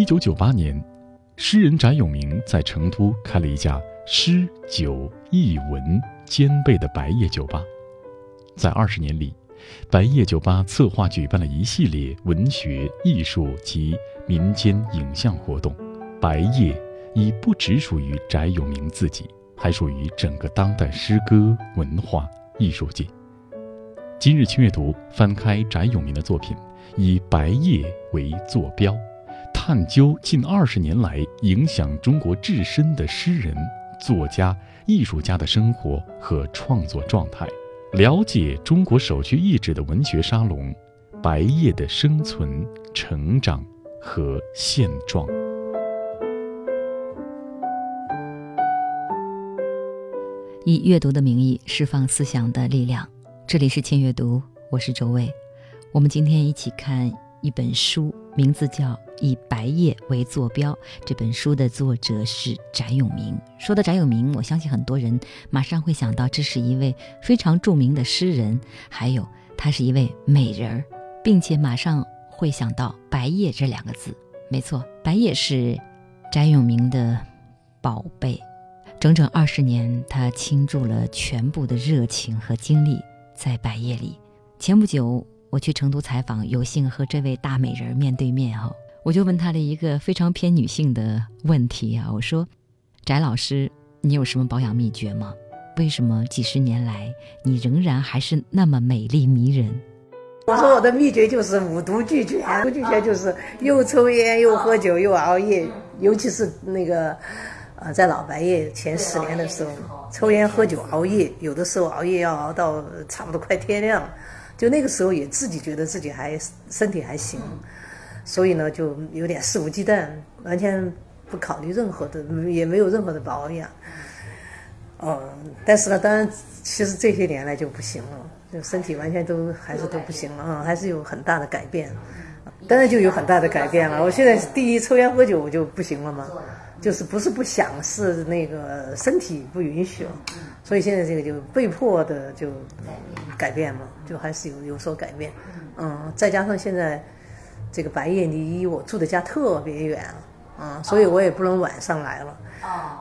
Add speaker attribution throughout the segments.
Speaker 1: 一九九八年，诗人翟永明在成都开了一家诗酒艺文兼备的白夜酒吧。在二十年里，白夜酒吧策划举办了一系列文学、艺术及民间影像活动。白夜已不只属于翟永明自己，还属于整个当代诗歌文化艺术界。今日轻阅读，翻开翟永明的作品，以白夜为坐标，探究近二十年来影响中国至深的诗人、作家、艺术家的生活和创作状态。了解中国首屈一指的文学沙龙——白夜的生存、成长和现状。
Speaker 2: 以阅读的名义释放思想的力量。这里是千阅读，我是周卫。我们今天一起看一本书，名字叫《以白夜为坐标》。这本书的作者是翟永明。说到翟永明，我相信很多人马上会想到，这是一位非常著名的诗人，还有他是一位美人儿，并且马上会想到“白夜”这两个字。没错，白夜是翟永明的宝贝。整整二十年，他倾注了全部的热情和精力在白夜里。前不久。我去成都采访，有幸和这位大美人面对面哈，我就问她了一个非常偏女性的问题啊，我说：“翟老师，你有什么保养秘诀吗？为什么几十年来你仍然还是那么美丽迷人？”
Speaker 3: 我说我的秘诀就是五毒俱全，五毒俱全就是又抽烟又喝酒又熬夜，尤其是那个，呃，在老白夜前十年的时候，抽烟喝酒熬夜，有的时候熬夜要熬到差不多快天亮。就那个时候也自己觉得自己还身体还行，所以呢就有点肆无忌惮，完全不考虑任何的，也没有任何的保养。嗯，但是呢，当然其实这些年来就不行了，就身体完全都还是都不行了啊，还是有很大的改变。当然就有很大的改变了。我现在第一抽烟喝酒我就不行了嘛，就是不是不想，是那个身体不允许了。所以现在这个就被迫的就改变嘛，就还是有有所改变，嗯，再加上现在这个白夜离我住的家特别远，啊，所以我也不能晚上来了，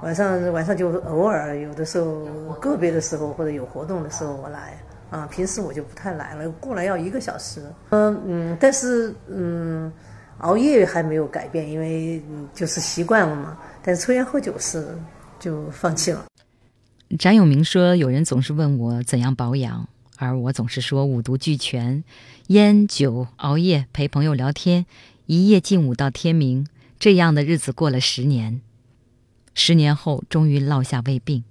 Speaker 3: 晚上晚上就偶尔有的时候个别的时候或者有活动的时候我来，啊，平时我就不太来了，过来要一个小时，嗯嗯，但是嗯，熬夜还没有改变，因为就是习惯了嘛，但是抽烟喝酒是就放弃了。
Speaker 2: 翟永明说：“有人总是问我怎样保养，而我总是说五毒俱全：烟酒、熬夜、陪朋友聊天，一夜静舞到天明。这样的日子过了十年，十年后终于落下胃病。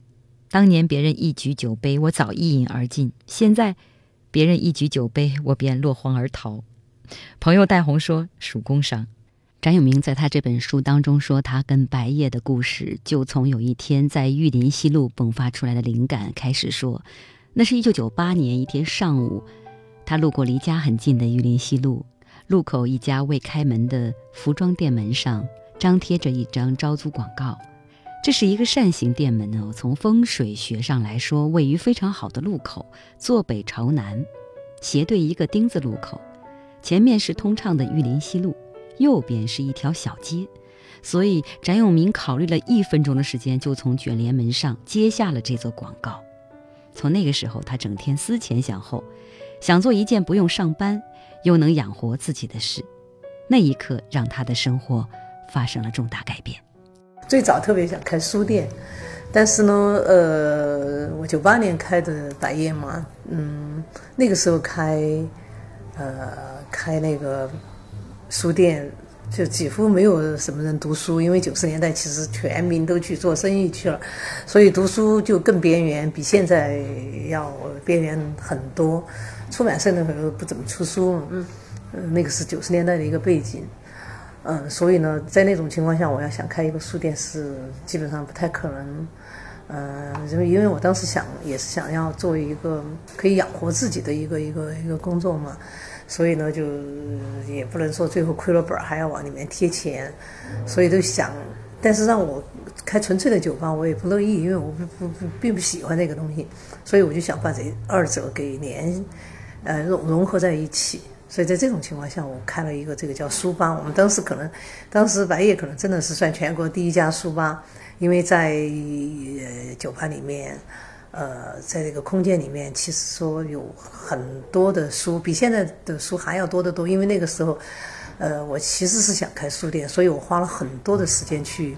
Speaker 2: 当年别人一举酒杯，我早一饮而尽；现在别人一举酒杯，我便落荒而逃。”朋友戴红说：“属工伤。”翟永明在他这本书当中说，他跟白夜的故事就从有一天在玉林西路迸发出来的灵感开始说。那是一九九八年一天上午，他路过离家很近的玉林西路路口一家未开门的服装店门上张贴着一张招租广告。这是一个扇形店门呢，从风水学上来说，位于非常好的路口，坐北朝南，斜对一个丁字路口，前面是通畅的玉林西路。右边是一条小街，所以翟永明考虑了一分钟的时间，就从卷帘门上接下了这座广告。从那个时候，他整天思前想后，想做一件不用上班又能养活自己的事。那一刻，让他的生活发生了重大改变。
Speaker 3: 最早特别想开书店，但是呢，呃，我九八年开的百业嘛，嗯，那个时候开，呃，开那个。书店就几乎没有什么人读书，因为九十年代其实全民都去做生意去了，所以读书就更边缘，比现在要边缘很多。出版社那会儿不怎么出书，嗯，那个是九十年代的一个背景，嗯，所以呢，在那种情况下，我要想开一个书店是基本上不太可能，嗯，因为因为我当时想也是想要做一个可以养活自己的一个一个一个工作嘛。所以呢，就也不能说最后亏了本儿还要往里面贴钱，所以都想，但是让我开纯粹的酒吧，我也不乐意，因为我不不并不喜欢那个东西，所以我就想把这二者给联，呃融融合在一起，所以在这种情况下，我开了一个这个叫书吧。我们当时可能，当时白夜可能真的是算全国第一家书吧，因为在呃酒吧里面，呃，在这个空间里面，其实说有很多的书，比现在的书还要多得多。因为那个时候，呃，我其实是想开书店，所以我花了很多的时间去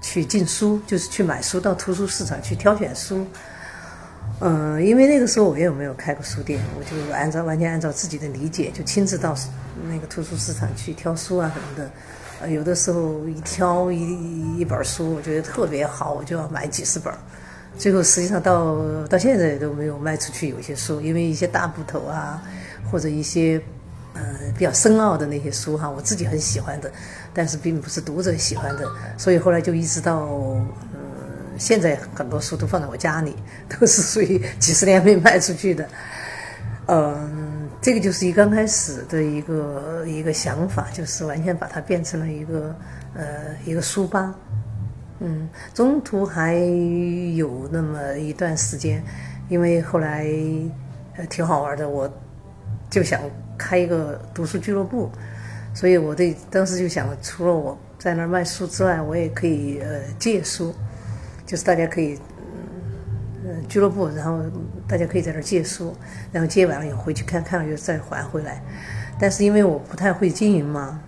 Speaker 3: 去进书，就是去买书，到图书市场去挑选书。嗯，因为那个时候我也没有开过书店，我就按照完全按照自己的理解，就亲自到那个图书市场去挑书啊什么的。有的时候一挑一一本书，我觉得特别好，我就要买几十本。最后实际上到到现在都没有卖出去有些书，因为一些大部头啊，或者一些呃比较深奥的那些书哈，我自己很喜欢的，但是并不是读者喜欢的，所以后来就一直到嗯。现在很多书都放在我家里，都是属于几十年没卖出去的。嗯，这个就是一刚开始的一个一个想法，就是完全把它变成了一个呃一个书吧。嗯，中途还有那么一段时间，因为后来呃挺好玩的，我就想开一个读书俱乐部，所以我对当时就想，除了我在那儿卖书之外，我也可以呃借书。就是大家可以，嗯，俱乐部，然后大家可以在这儿借书，然后借完了以后回去看看了又再还回来。但是因为我不太会经营嘛，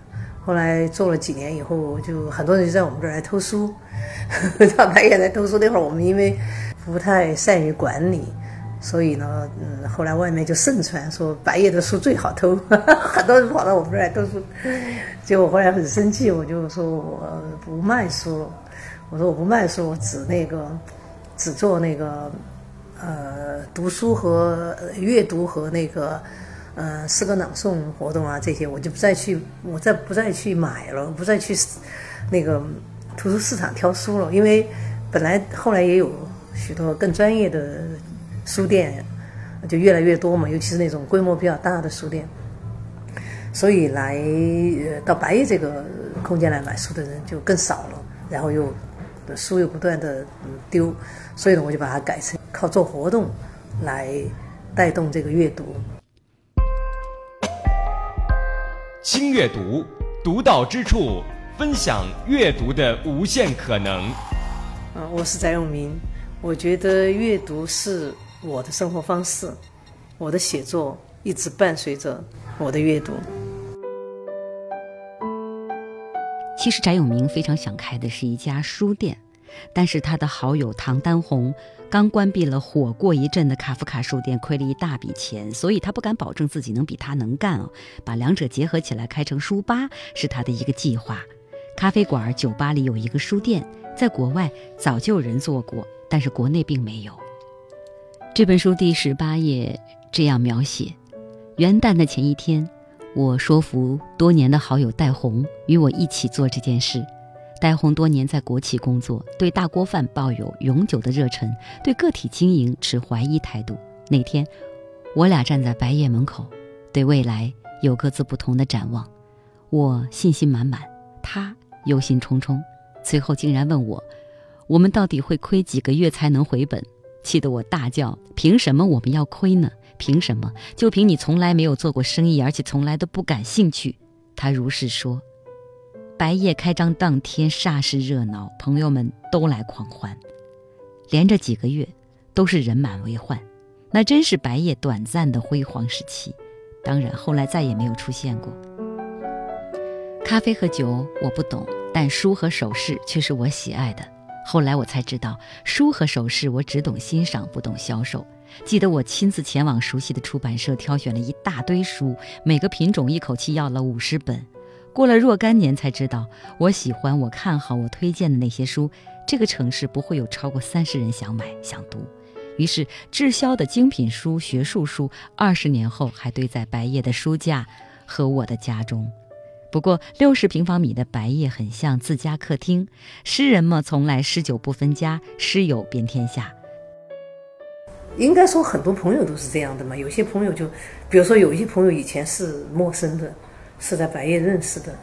Speaker 3: 后来做了几年以后，就很多人就在我们这儿来偷书，他白夜来偷书。那会儿我们因为不太善于管理，所以呢，嗯，后来外面就盛传说白夜的书最好偷，很多人跑到我们这儿来偷书。结果后来很生气，我就说我不卖书了。我说我不卖书，我只那个，只做那个，呃，读书和阅读和那个，呃，诗歌朗诵活动啊，这些我就不再去，我再不再去买了，不再去那个图书市场挑书了，因为本来后来也有许多更专业的书店，就越来越多嘛，尤其是那种规模比较大的书店，所以来呃到白夜这个空间来买书的人就更少了，然后又。书又不断的丢，所以呢，我就把它改成靠做活动来带动这个阅读。
Speaker 4: 轻阅读，独到之处，分享阅读的无限可能。
Speaker 3: 嗯，我是翟永明，我觉得阅读是我的生活方式，我的写作一直伴随着我的阅读。
Speaker 2: 其实翟永明非常想开的是一家书店，但是他的好友唐丹红刚关闭了火过一阵的卡夫卡书店，亏了一大笔钱，所以他不敢保证自己能比他能干哦。把两者结合起来开成书吧是他的一个计划。咖啡馆、酒吧里有一个书店，在国外早就有人做过，但是国内并没有。这本书第十八页这样描写：元旦的前一天。我说服多年的好友戴红与我一起做这件事。戴红多年在国企工作，对大锅饭抱有永久的热忱，对个体经营持怀疑态度。那天，我俩站在白夜门口，对未来有各自不同的展望。我信心满满，他忧心忡忡。最后竟然问我：“我们到底会亏几个月才能回本？”气得我大叫：“凭什么我们要亏呢？”凭什么？就凭你从来没有做过生意，而且从来都不感兴趣。他如是说。白夜开张当天煞是热闹，朋友们都来狂欢，连着几个月都是人满为患，那真是白夜短暂的辉煌时期。当然，后来再也没有出现过。咖啡和酒我不懂，但书和首饰却是我喜爱的。后来我才知道，书和首饰我只懂欣赏，不懂销售。记得我亲自前往熟悉的出版社，挑选了一大堆书，每个品种一口气要了五十本。过了若干年，才知道我喜欢、我看好、我推荐的那些书，这个城市不会有超过三十人想买、想读。于是，滞销的精品书、学术书，二十年后还堆在白夜的书架和我的家中。不过，六十平方米的白夜很像自家客厅。诗人嘛，从来诗酒不分家，诗友遍天下。
Speaker 3: 应该说，很多朋友都是这样的嘛。有些朋友就，比如说，有一些朋友以前是陌生的，是在白夜认识的，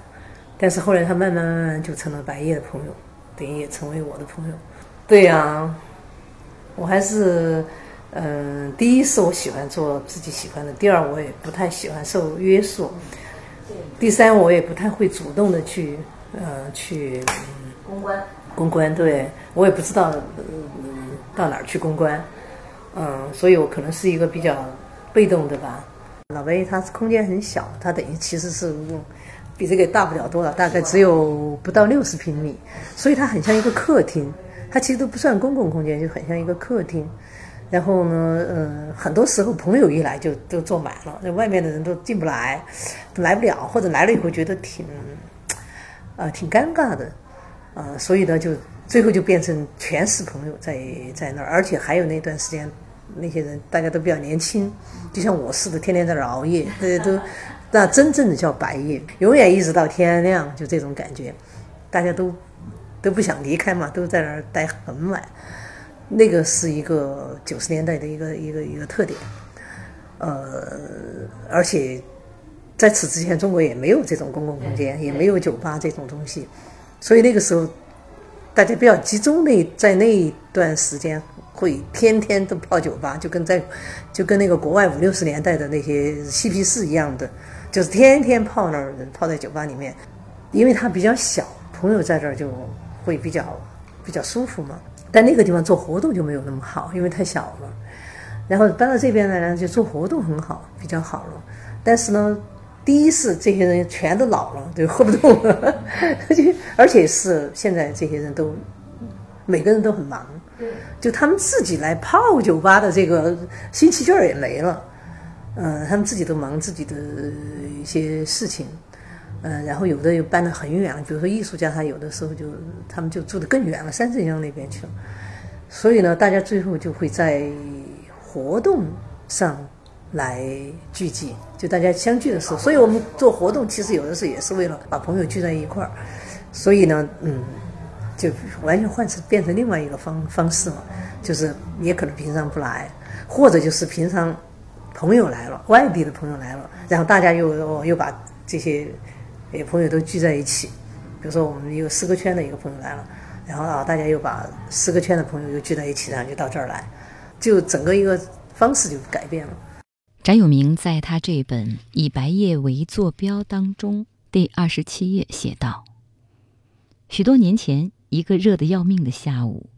Speaker 3: 但是后来他慢慢慢慢就成了白夜的朋友，等于也成为我的朋友。对呀，我还是嗯，第一是我喜欢做自己喜欢的，第二我也不太喜欢受约束，第三我也不太会主动的去呃去
Speaker 2: 公关。
Speaker 3: 公关，对我也不知道嗯到哪儿去公关，嗯，所以我可能是一个比较被动的吧。老白它空间很小，他等于其实是比这个大不了多少，大概只有不到六十平米，所以它很像一个客厅，它其实都不算公共空间，就很像一个客厅。然后呢，嗯，很多时候朋友一来就都坐满了，那外面的人都进不来，来不了，或者来了以后觉得挺，呃，挺尴尬的，啊，所以呢，就最后就变成全是朋友在在那儿，而且还有那段时间，那些人大家都比较年轻，就像我似的，天天在那儿熬夜，大家都那真正的叫白夜，永远一直到天亮，就这种感觉，大家都都不想离开嘛，都在那儿待很晚。那个是一个九十年代的一个一个一个特点，呃，而且在此之前，中国也没有这种公共空间，也没有酒吧这种东西，所以那个时候大家比较集中，那在那一段时间会天天都泡酒吧，就跟在就跟那个国外五六十年代的那些嬉皮士一样的，就是天天泡那儿泡在酒吧里面，因为它比较小，朋友在这儿就会比较比较舒服嘛。但那个地方做活动就没有那么好，因为太小了。然后搬到这边来呢，就做活动很好，比较好了。但是呢，第一是这些人全都老了，就喝不动了，而且是现在这些人都每个人都很忙，就他们自己来泡酒吧的这个新奇劲儿也没了。嗯，他们自己都忙自己的一些事情。嗯，然后有的又搬得很远了，比如说艺术家，他有的时候就他们就住得更远了，三镇乡那边去了。所以呢，大家最后就会在活动上来聚集，就大家相聚的时候。所以我们做活动，其实有的时候也是为了把朋友聚在一块儿。所以呢，嗯，就完全换成变成另外一个方方式嘛，就是也可能平常不来，或者就是平常朋友来了，外地的朋友来了，然后大家又又把这些。有朋友都聚在一起，比如说我们有诗歌圈的一个朋友来了，然后啊，大家又把诗歌圈的朋友又聚在一起，然后就到这儿来，就整个一个方式就改变了。
Speaker 2: 翟永明在他这本《以白夜为坐标》当中第二十七页写道：“许多年前，一个热得要命的下午，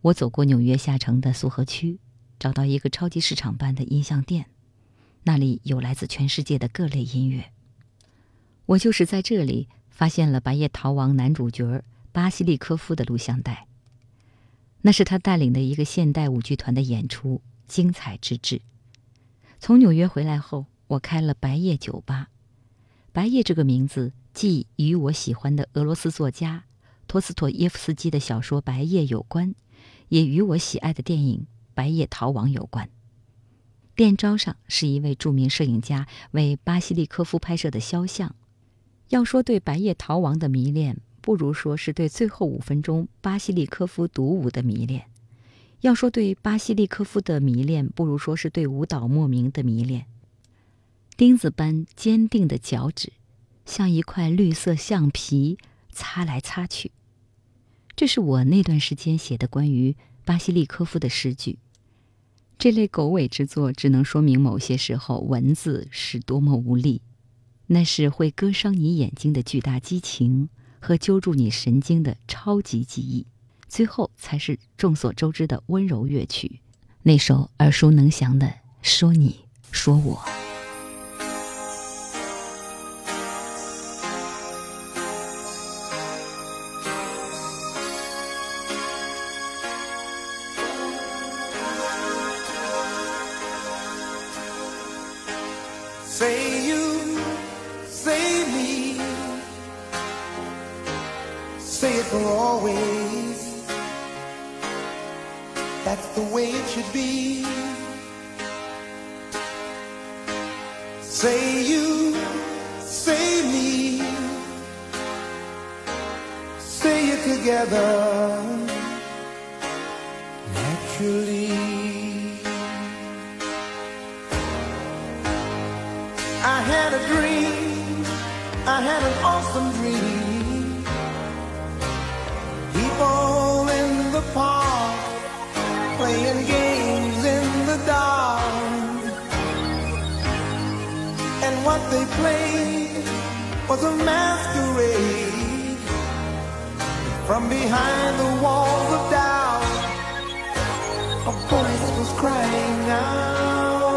Speaker 2: 我走过纽约下城的苏荷区，找到一个超级市场般的音像店，那里有来自全世界的各类音乐。”我就是在这里发现了《白夜逃亡》男主角巴西利科夫的录像带。那是他带领的一个现代舞剧团的演出，精彩之至。从纽约回来后，我开了白夜酒吧。白夜这个名字既与我喜欢的俄罗斯作家托斯托耶夫斯基的小说《白夜》有关，也与我喜爱的电影《白夜逃亡》有关。店招上是一位著名摄影家为巴西利科夫拍摄的肖像。要说对《白夜逃亡》的迷恋，不如说是对最后五分钟巴西利科夫独舞的迷恋；要说对巴西利科夫的迷恋，不如说是对舞蹈莫名的迷恋。钉子般坚定的脚趾，像一块绿色橡皮，擦来擦去。这是我那段时间写的关于巴西利科夫的诗句。这类狗尾之作，只能说明某些时候文字是多么无力。那是会割伤你眼睛的巨大激情和揪住你神经的超级记忆，最后才是众所周知的温柔乐曲，那首耳熟能详的《说你说我》。
Speaker 5: for always. That's the way it should be. Say you, say me, say you together naturally. I had a dream, I had an awesome they played was a masquerade. From behind the walls of doubt, a voice was crying out.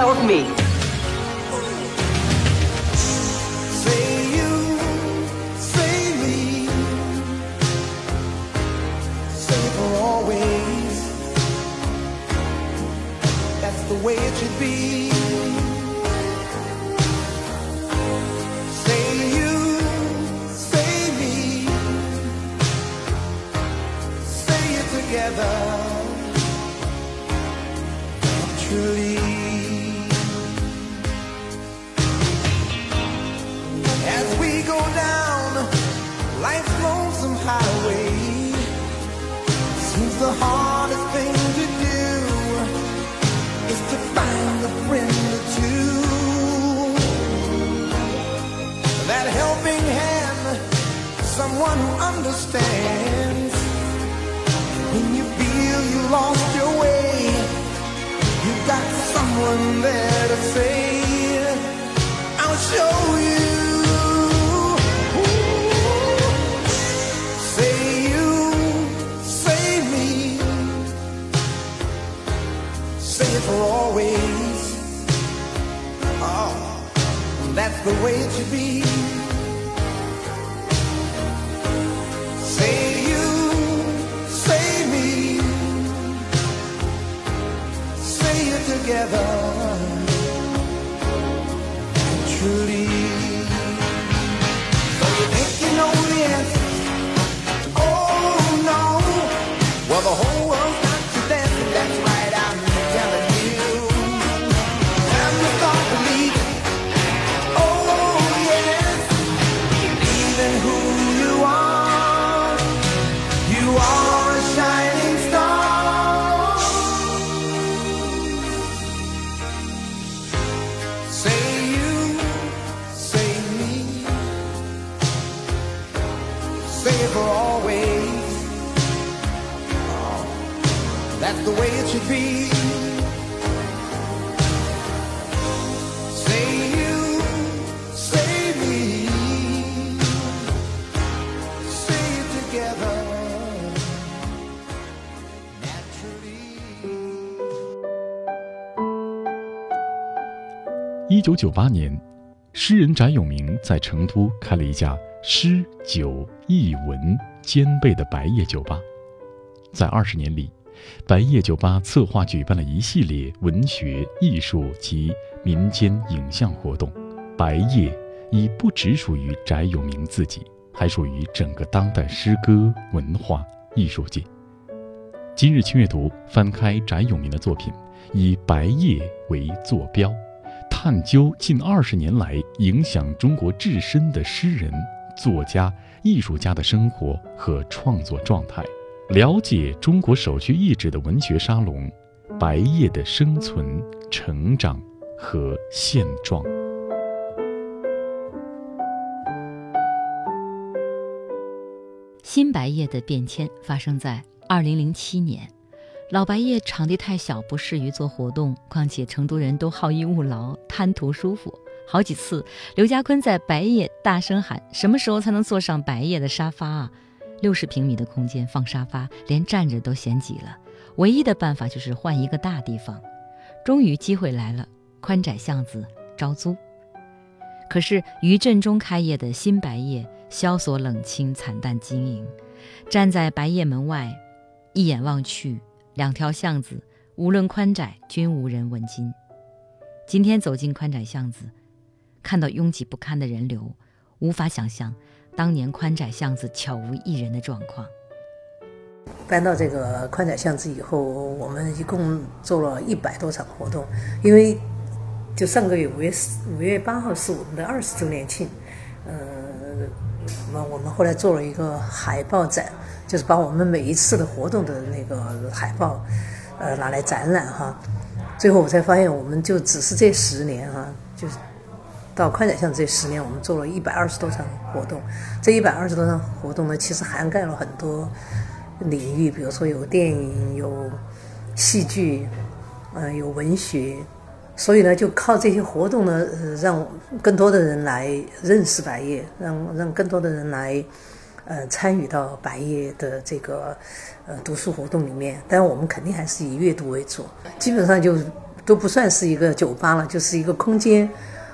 Speaker 5: Help me.
Speaker 1: 九九八年，诗人翟永明在成都开了一家诗酒艺文兼备的白夜酒吧。在二十年里，白夜酒吧策划举办了一系列文学、艺术及民间影像活动。白夜已不只属于翟永明自己，还属于整个当代诗歌文化艺术界。今日轻阅读翻开翟永明的作品，以白夜为坐标。探究近二十年来影响中国至深的诗人、作家、艺术家的生活和创作状态，了解中国首屈一指的文学沙龙——白夜的生存、成长和现状。
Speaker 2: 新白夜的变迁发生在二零零七年。老白夜场地太小，不适于做活动，况且成都人都好逸恶劳，贪图舒服。好几次，刘家坤在白夜大声喊：“什么时候才能坐上白夜的沙发啊？”六十平米的空间放沙发，连站着都嫌挤了。唯一的办法就是换一个大地方。终于机会来了，宽窄巷子招租。可是余震中开业的新白夜，萧索冷清，惨淡经营。站在白夜门外，一眼望去。两条巷子，无论宽窄，均无人问津。今天走进宽窄巷子，看到拥挤不堪的人流，无法想象当年宽窄巷子悄无一人的状况。
Speaker 3: 搬到这个宽窄巷子以后，我们一共做了一百多场活动，因为就上个月五月五月八号是我们的二十周年庆，呃，我我们后来做了一个海报展。就是把我们每一次的活动的那个海报，呃，拿来展览哈。最后我才发现，我们就只是这十年哈，就是到宽窄巷这十年，我们做了一百二十多场活动。这一百二十多场活动呢，其实涵盖了很多领域，比如说有电影、有戏剧，嗯，有文学，所以呢，就靠这些活动呢，让更多的人来认识白夜，让让更多的人来呃参与到白夜的这个呃读书活动里面。但我们肯定还是以阅读为主，基本上就都不算是一个酒吧了，就是一个空间。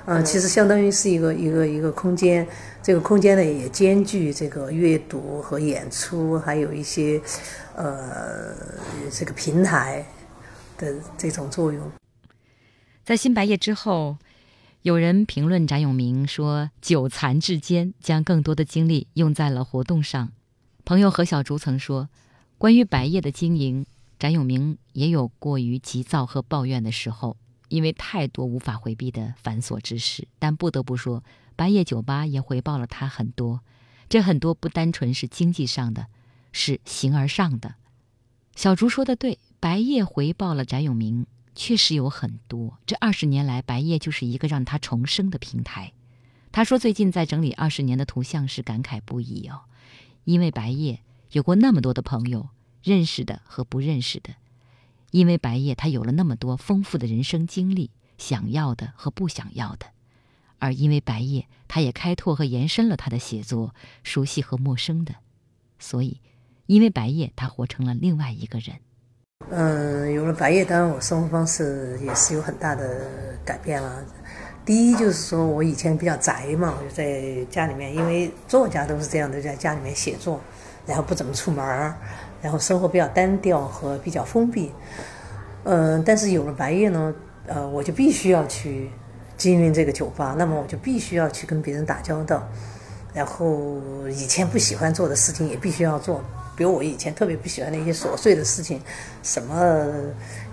Speaker 3: 嗯、其实相当于是一个一个一个空间，这个空间呢也兼具这个阅读和演出，还有一些呃这个平台的这种作用。
Speaker 2: 在新白夜之后，有人评论翟永明说：“久残志坚，将更多的精力用在了活动上。”朋友何小竹曾说：“关于白夜的经营，翟永明也有过于急躁和抱怨的时候，因为太多无法回避的繁琐之事。但不得不说，白夜酒吧也回报了他很多。这很多不单纯是经济上的，是形而上的。”小竹说的对，白夜回报了翟永明，确实有很多。这二十年来，白夜就是一个让他重生的平台。他说，最近在整理二十年的图像时感慨不已哦，因为白夜有过那么多的朋友，认识的和不认识的；因为白夜他有了那么多丰富的人生经历，想要的和不想要的；而因为白夜，他也开拓和延伸了他的写作，熟悉和陌生的。所以，因为白夜，他活成了另外一个人。
Speaker 3: 嗯，有了白夜，当然我生活方式也是有很大的改变了。第一就是说我以前比较宅嘛，我就在家里面，因为作家都是这样的，在家里面写作，然后不怎么出门，然后生活比较单调和比较封闭。嗯，但是有了白夜呢，呃，我就必须要去经营这个酒吧，那么我就必须要去跟别人打交道，然后以前不喜欢做的事情也必须要做。比如我以前特别不喜欢那些琐碎的事情，什么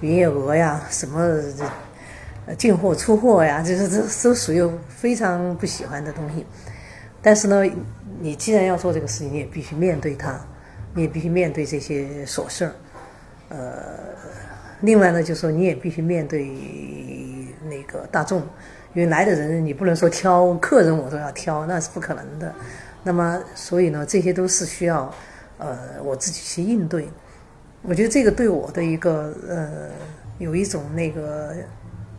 Speaker 3: 营业额呀，什么进货出货呀，这这这都属于非常不喜欢的东西。但是呢，你既然要做这个事情，你也必须面对它，你也必须面对这些琐事儿。呃，另外呢，就是说你也必须面对那个大众，因为来的人你不能说挑客人我都要挑，那是不可能的。那么，所以呢，这些都是需要呃我自己去应对。我觉得这个对我的一个呃有一种那个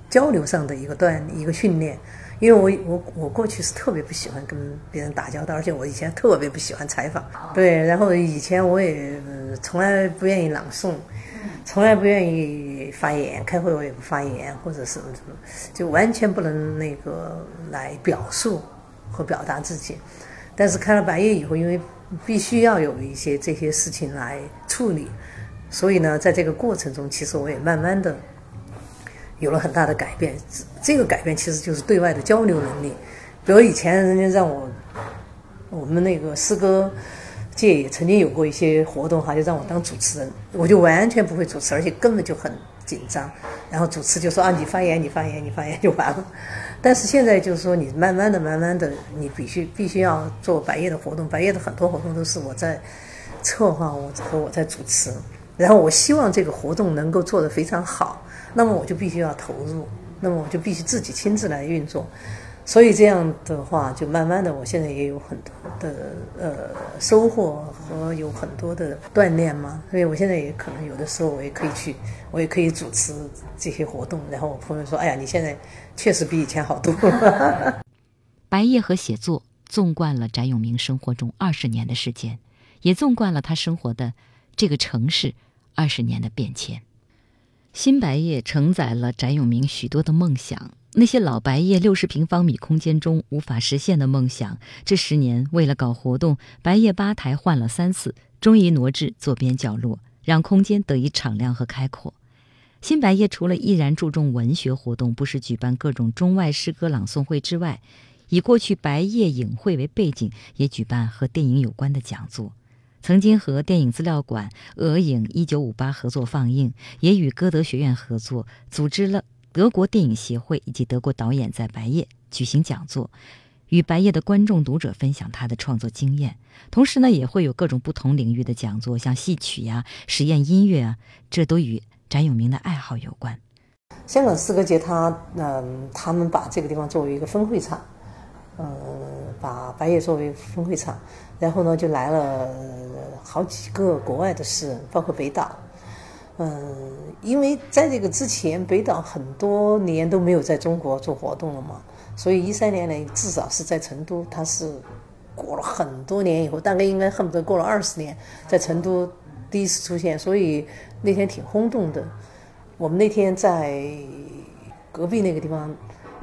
Speaker 3: 交流上的一个锻一个训练，因为我我我过去是特别不喜欢跟别人打交道，而且我以前特别不喜欢采访，对，然后以前我也、呃从来不愿意朗诵，从来不愿意发言，开会我也不发言，或者什么什么，就完全不能那个来表述和表达自己。但是开了白夜以后，因为必须要有一些这些事情来处理，所以呢，在这个过程中，其实我也慢慢的有了很大的改变。这个改变其实就是对外的交流能力。比如以前人家让我，我们那个诗歌界也曾经有过一些活动哈，就让我当主持人，我就完全不会主持，而且根本就很紧张。然后主持就说啊，你发言，你发言，你发言就完了。但是现在就是说，你慢慢的、慢慢的，你必须必须要做白夜的活动。白夜的很多活动都是我在策划，我和我在主持。然后我希望这个活动能够做得非常好，那么我就必须要投入，那么我就必须自己亲自来运作。所以这样的话，就慢慢的，我现在也有很多的呃收获和有很多的锻炼嘛。所以我现在也可能有的时候我也可以去，我也可以主持这些活动。然后我朋友说：“哎呀，你现在确实比以前好多了。
Speaker 2: 白夜和写作纵贯了翟永明生活中二十年的时间，也纵贯了他生活的这个城市二十年的变迁。新白夜承载了翟永明许多的梦想，那些老白夜六十平方米空间中无法实现的梦想，这十年为了搞活动，白夜吧台换了三次，终于挪至左边角落，让空间得以敞亮和开阔。新白夜除了依然注重文学活动，不时举办各种中外诗歌朗诵会之外，以过去白夜影会为背景，也举办和电影有关的讲座。曾经和电影资料馆、俄影一九五八合作放映，也与歌德学院合作，组织了德国电影协会以及德国导演在白夜举行讲座，与白夜的观众读者分享他的创作经验。同时呢，也会有各种不同领域的讲座，像戏曲呀、实验音乐啊，这都与翟永明的爱好有关。
Speaker 3: 香港诗歌节他，嗯、他们把这个地方作为一个分会场，呃，把白夜作为分会场，然后呢，就来了好几个国外的诗人，包括北岛，嗯，因为在这个之前，北岛很多年都没有在中国做活动了嘛，所以一三年呢，至少是在成都，他是过了很多年以后，大概应该恨不得过了二十年，在成都第一次出现，所以那天挺轰动的。我们那天在隔壁那个地方，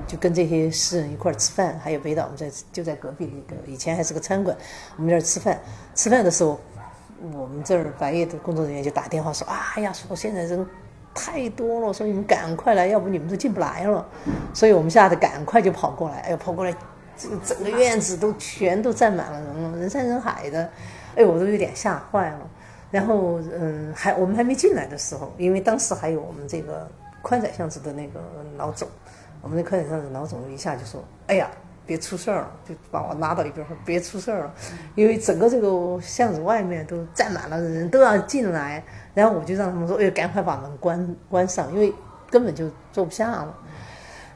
Speaker 3: 就跟这些诗人一块儿吃饭，还有北岛，我们在就在隔壁那个以前还是个餐馆，我们在那儿吃饭。吃饭的时候，我们这儿白夜的工作人员就打电话说：“哎呀，说现在人太多了，说你们赶快来，要不你们都进不来了。”所以我们吓得赶快就跑过来，哎呦，跑过来，这个整个院子都全都站满了人了，人山人海的，哎呦，我都有点吓坏了。然后，嗯，还我们还没进来的时候，因为当时还有我们这个宽窄巷子的那个老总，我们那宽窄巷子老总一下就说：“哎呀，别出事儿了！”就把我拉到一边说：“别出事儿了，因为整个这个巷子外面都站满了人，都要进来。”然后我就让他们说：“哎，赶快把门关关上，因为根本就坐不下了。”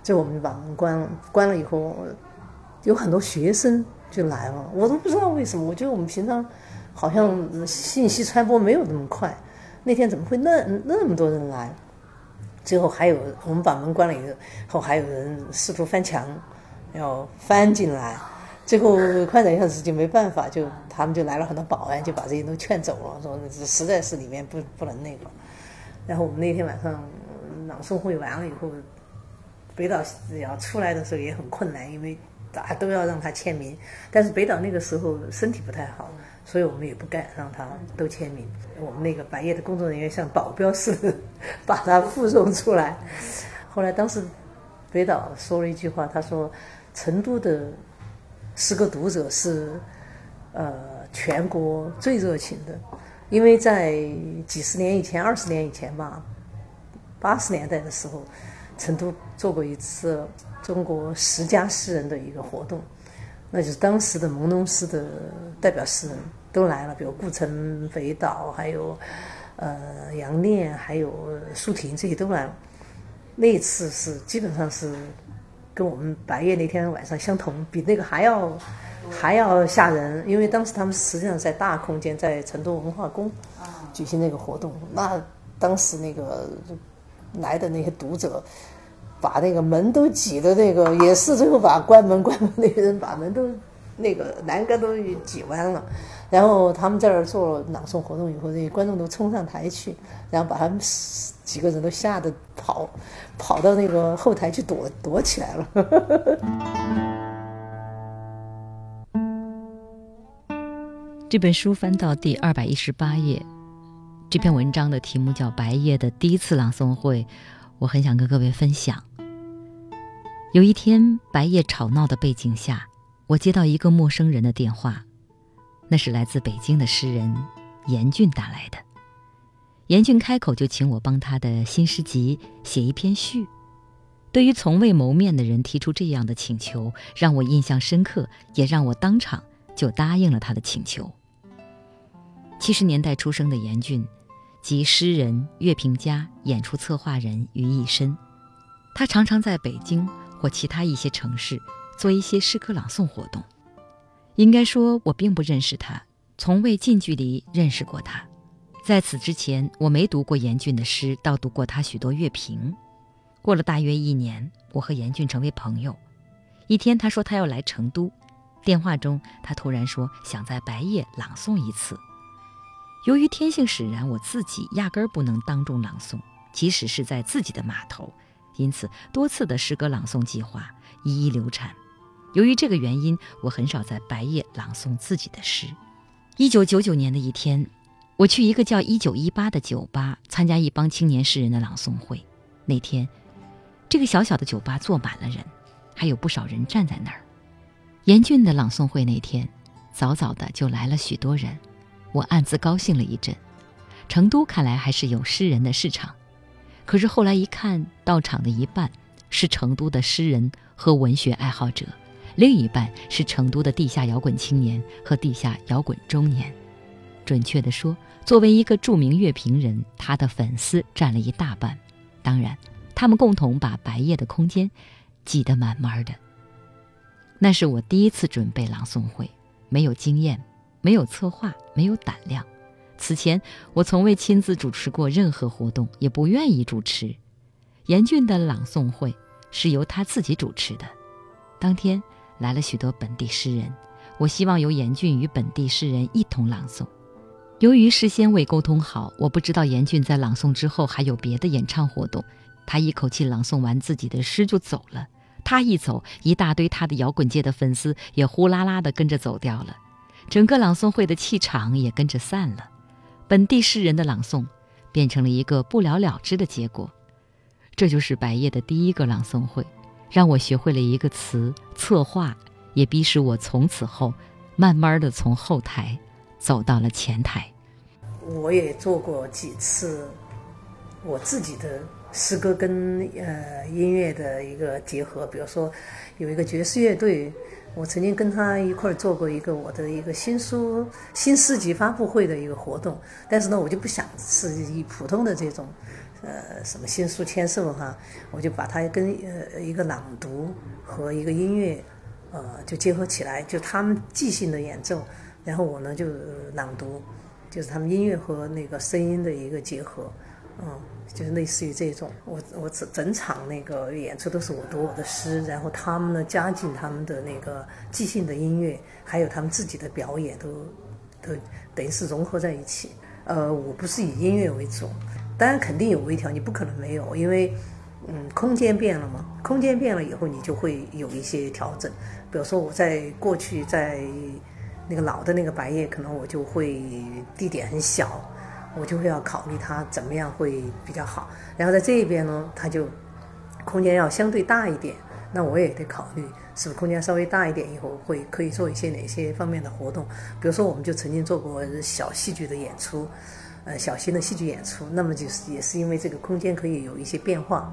Speaker 3: 就我们就把门关了，关了以后，有很多学生就来了，我都不知道为什么。我觉得我们平常好像信息传播没有那么快，那天怎么会那那么多人来？最后还有我们把门关了以后，还有人试图翻墙，要翻进来。最后宽窄巷子就没办法，就他们就来了很多保安，就把这些都劝走了，说实在是里面不不能那个。然后我们那天晚上朗诵会完了以后，北岛要出来的时候也很困难，因为大家都要让他签名。但是北岛那个时候身体不太好，所以我们也不敢让他都签名。我们那个白夜的工作人员像保镖似的把他护送出来。后来当时北岛说了一句话，他说：“成都的诗歌读者是呃全国最热情的，因为在几十年以前、二十年以前吧，八十年代的时候，成都做过一次中国十佳诗人的一个活动，那就是当时的朦胧诗的代表诗人都来了，比如顾城、北岛，还有呃杨念，还有舒婷，这些都来了。那一次是基本上是跟我们白夜那天晚上相同，比那个还要还要吓人，因为当时他们实际上在大空间，在成都文化宫举行那个活动，那当时那个来的那些读者。把那个门都挤的那个，也是最后把关门关门那个人把门都那个栏杆都挤弯了，然后他们在这儿做朗诵活动以后，这些观众都冲上台去，然后把他们几个人都吓得跑，跑到那个后台去躲躲起来了。
Speaker 2: 这本书翻到第二百一十八页，这篇文章的题目叫《白夜的第一次朗诵会》，我很想跟各位分享。有一天，白夜吵闹的背景下，我接到一个陌生人的电话，那是来自北京的诗人严俊打来的。严俊开口就请我帮他的新诗集写一篇序。对于从未谋面的人提出这样的请求，让我印象深刻，也让我当场就答应了他的请求。七十年代出生的严俊，集诗人、乐评家、演出策划人于一身。他常常在北京或其他一些城市做一些诗歌朗诵活动。应该说，我并不认识他，从未近距离认识过他。在此之前，我没读过严俊的诗，倒读过他许多乐评。过了大约一年，我和严俊成为朋友。一天，他说他要来成都，电话中他突然说想在白夜朗诵一次。由于天性使然，我自己压根儿不能当众朗诵，即使是在自己的码头。因此，多次的诗歌朗诵计划一一流产。由于这个原因，我很少在白夜朗诵自己的诗。一九九九年的一天，我去一个叫“一九一八”的酒吧参加一帮青年诗人的朗诵会。那天，这个小小的酒吧坐满了人，还有不少人站在那儿。严峻的朗诵会那天，早早的就来了许多人，我暗自高兴了一阵。成都看来还是有诗人的市场。可是后来一看到场的一半是成都的诗人和文学爱好者，另一半是成都的地下摇滚青年和地下摇滚中年。准确地说，作为一个著名乐评人，他的粉丝占了一大半。当然，他们共同把白夜的空间挤得满满的。那是我第一次准备朗诵会，没有经验，没有策划，没有胆量。此前我从未亲自主持过任何活动，也不愿意主持。严峻的朗诵会是由他自己主持的。当天来了许多本地诗人，我希望由严峻与本地诗人一同朗诵。由于事先未沟通好，我不知道严峻在朗诵之后还有别的演唱活动。他一口气朗诵完自己的诗就走了。他一走，一大堆他的摇滚界的粉丝也呼啦啦地跟着走掉了，整个朗诵会的气场也跟着散了。本地诗人的朗诵变成了一个不了了之的结果。这就是白夜的第一个朗诵会，让我学会了一个词“策划”，也逼使我从此后慢慢地从后台走到了前台。
Speaker 3: 我也做过几次我自己的诗歌跟呃音乐的一个结合，比如说有一个爵士乐队，我曾经跟他一块儿做过一个我的一个新书新诗集发布会的一个活动，但是呢，我就不想是以普通的这种呃什么新书签售哈，我就把它跟呃一个朗读和一个音乐呃就结合起来，就他们即兴的演奏，然后我呢就朗读。就是他们音乐和那个声音的一个结合，嗯，就是类似于这种。我我整整场那个演出都是我读我的诗，然后他们呢加进他们的那个即兴的音乐，还有他们自己的表演，都都等于是融合在一起。呃，我不是以音乐为主，当然肯定有微调，你不可能没有，因为嗯，空间变了嘛，空间变了以后，你就会有一些调整。比如说我在过去在。那个老的那个白叶，可能我就会地点很小，我就会要考虑它怎么样会比较好。然后在这一边呢，它就空间要相对大一点，那我也得考虑是不是空间稍微大一点以后会可以做一些哪些方面的活动。比如说，我们就曾经做过小戏剧的演出，呃，小型的戏剧演出。那么就是也是因为这个空间可以有一些变化。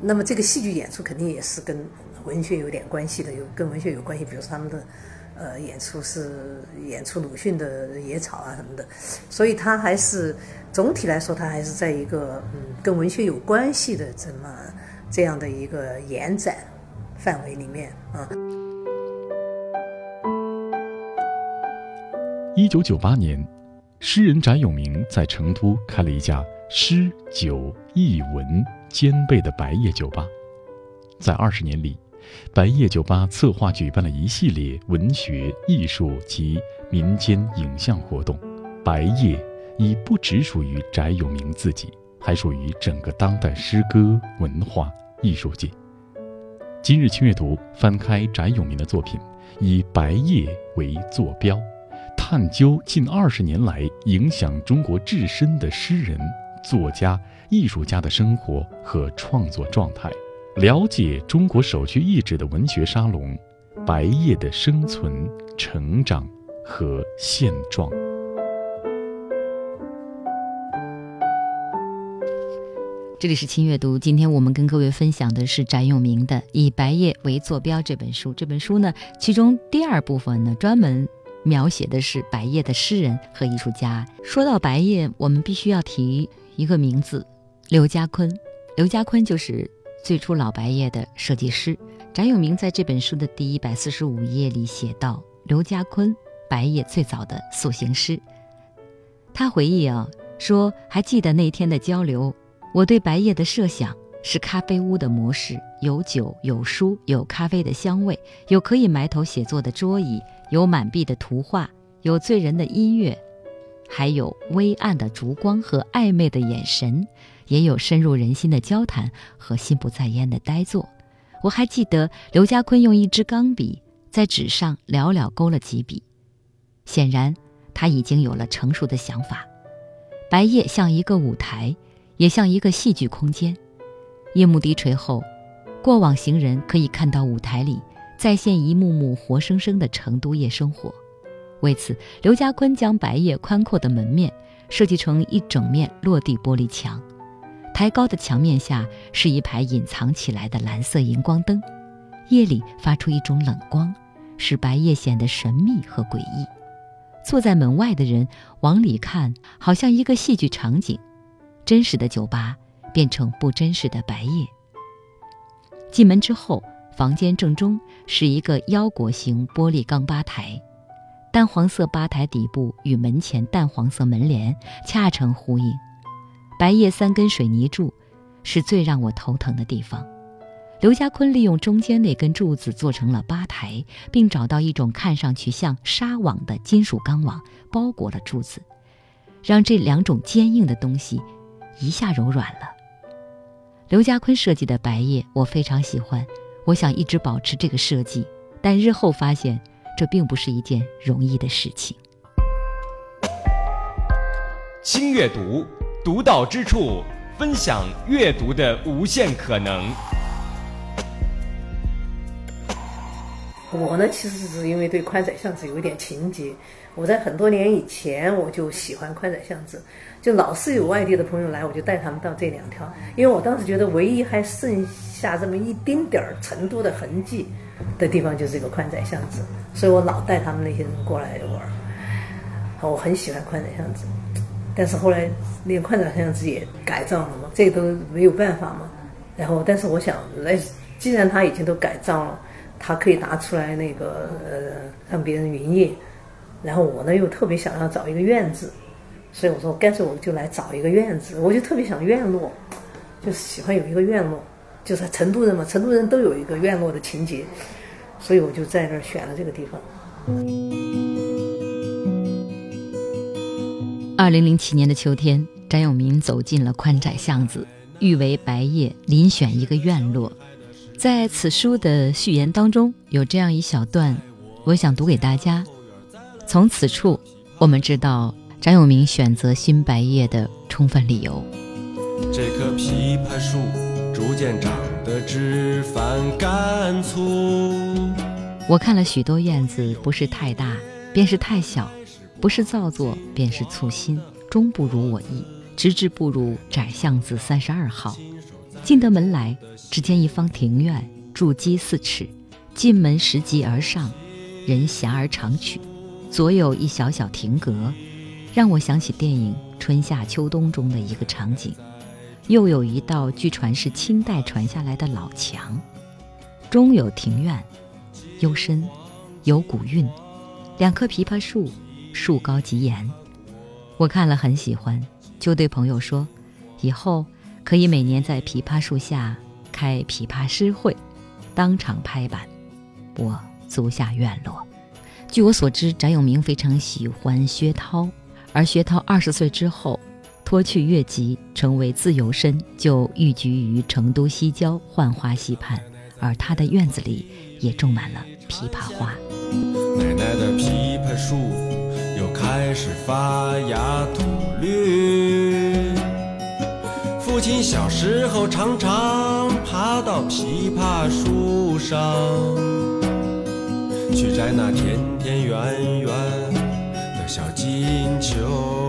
Speaker 3: 那么这个戏剧演出肯定也是跟文学有点关系的，有跟文学有关系。比如说他们的。呃，演出是演出鲁迅的《野草》啊什么的，所以它还是总体来说，它还是在一个嗯跟文学有关系的这么这样的一个延展范围里面啊。
Speaker 1: 一九九八年，诗人翟永明在成都开了一家诗酒艺文兼备的白夜酒吧，在二十年里。白夜酒吧策划举办了一系列文学、艺术及民间影像活动。白夜已不只属于翟永明自己，还属于整个当代诗歌文化艺术界。今日轻阅读翻开翟永明的作品，以白夜为坐标，探究近二十年来影响中国至深的诗人、作家、艺术家的生活和创作状态。了解中国首屈一指的文学沙龙——白夜的生存、成长和现状。
Speaker 2: 这里是轻阅读，今天我们跟各位分享的是翟永明的《以白夜为坐标》这本书。这本书呢，其中第二部分呢，专门描写的是白夜的诗人和艺术家。说到白夜，我们必须要提一个名字——刘家坤。刘家坤就是。最初老白夜的设计师翟永明在这本书的第一百四十五页里写道：“刘家坤，白夜最早的塑形师。”他回忆啊，说还记得那天的交流，我对白夜的设想是咖啡屋的模式，有酒有书有咖啡的香味，有可以埋头写作的桌椅，有满壁的图画，有醉人的音乐，还有微暗的烛光和暧昧的眼神。也有深入人心的交谈和心不在焉的呆坐。我还记得刘家坤用一支钢笔在纸上寥寥勾了几笔，显然他已经有了成熟的想法。白夜像一个舞台，也像一个戏剧空间。夜幕低垂后，过往行人可以看到舞台里再现一幕幕活生生的成都夜生活。为此，刘家坤将白夜宽阔的门面设计成一整面落地玻璃墙。抬高的墙面下是一排隐藏起来的蓝色荧光灯，夜里发出一种冷光，使白夜显得神秘和诡异。坐在门外的人往里看，好像一个戏剧场景，真实的酒吧变成不真实的白夜。进门之后，房间正中是一个腰果形玻璃钢吧台，淡黄色吧台底部与门前淡黄色门帘恰成呼应，白叶三根水泥柱是最让我头疼的地方。刘家坤利用中间那根柱子做成了吧台，并找到一种看上去像纱网的金属钢网包裹了柱子，让这两种坚硬的东西一下柔软了。刘家坤设计的白叶我非常喜欢，我想一直保持这个设计，但日后发现这并不是一件容易的事情。
Speaker 4: 轻阅读，独到之处，分享阅读的无限可能。
Speaker 3: 我呢，其实是因为对宽窄巷子有一点情结。我在很多年以前我就喜欢宽窄巷子，就老是有外地的朋友来，我就带他们到这两条，因为我当时觉得唯一还剩下这么一丁点儿成都的痕迹的地方就是这个宽窄巷子，所以我老带他们那些人过来玩儿。我很喜欢宽窄巷子，但是后来连宽窄巷子也改造了嘛，这都没有办法嘛。然后，但是我想，那，既然它已经都改造了。它可以拿出来那个呃让别人营业，然后我呢又特别想要找一个院子，所以我说干脆我就来找一个院子，我就特别想院落，就是喜欢有一个院落，就是成都人嘛，成都人都有一个院落的情节，所以我就在这儿选了这个地方。
Speaker 2: 二零零七年的秋天，詹永明走进了宽窄巷子，欲为白夜遴选一个院落。在此书的序言当中，有这样一小段，我想读给大家。从此处，我们知道张永明选择新白叶的充分理由。
Speaker 6: 这棵枇杷树逐渐长得枝繁干粗。
Speaker 2: 我看了许多院子，不是太大，便是太小；不是造作，便是粗心，终不如我意。直至步入窄巷子三十二号。进得门来，只见一方庭院，筑基四尺，进门拾级而上，人狭而长曲，左有一小小亭阁，让我想起电影《春夏秋冬》中的一个场景。又有一道据传是清代传下来的老墙，中有庭院，幽深，有古韵。两棵枇杷树，树高极严，我看了很喜欢，就对朋友说，以后。可以每年在枇杷树下开枇杷诗会，当场拍板，我租下院落。据我所知，翟永明非常喜欢薛涛，而薛涛二十岁之后脱去越籍，成为自由身，就寓居于成都西郊浣花溪畔，而他的院子里也种满了枇杷花。
Speaker 6: 奶奶的枇杷树又开始发芽吐绿。父亲小时候常常爬到枇杷树上，去摘那甜甜圆圆的小金球。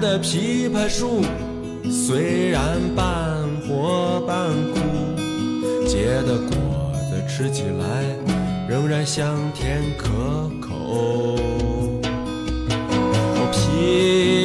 Speaker 6: 的枇杷树，虽然半活半枯，结的果子吃起来仍然香甜可口。好皮。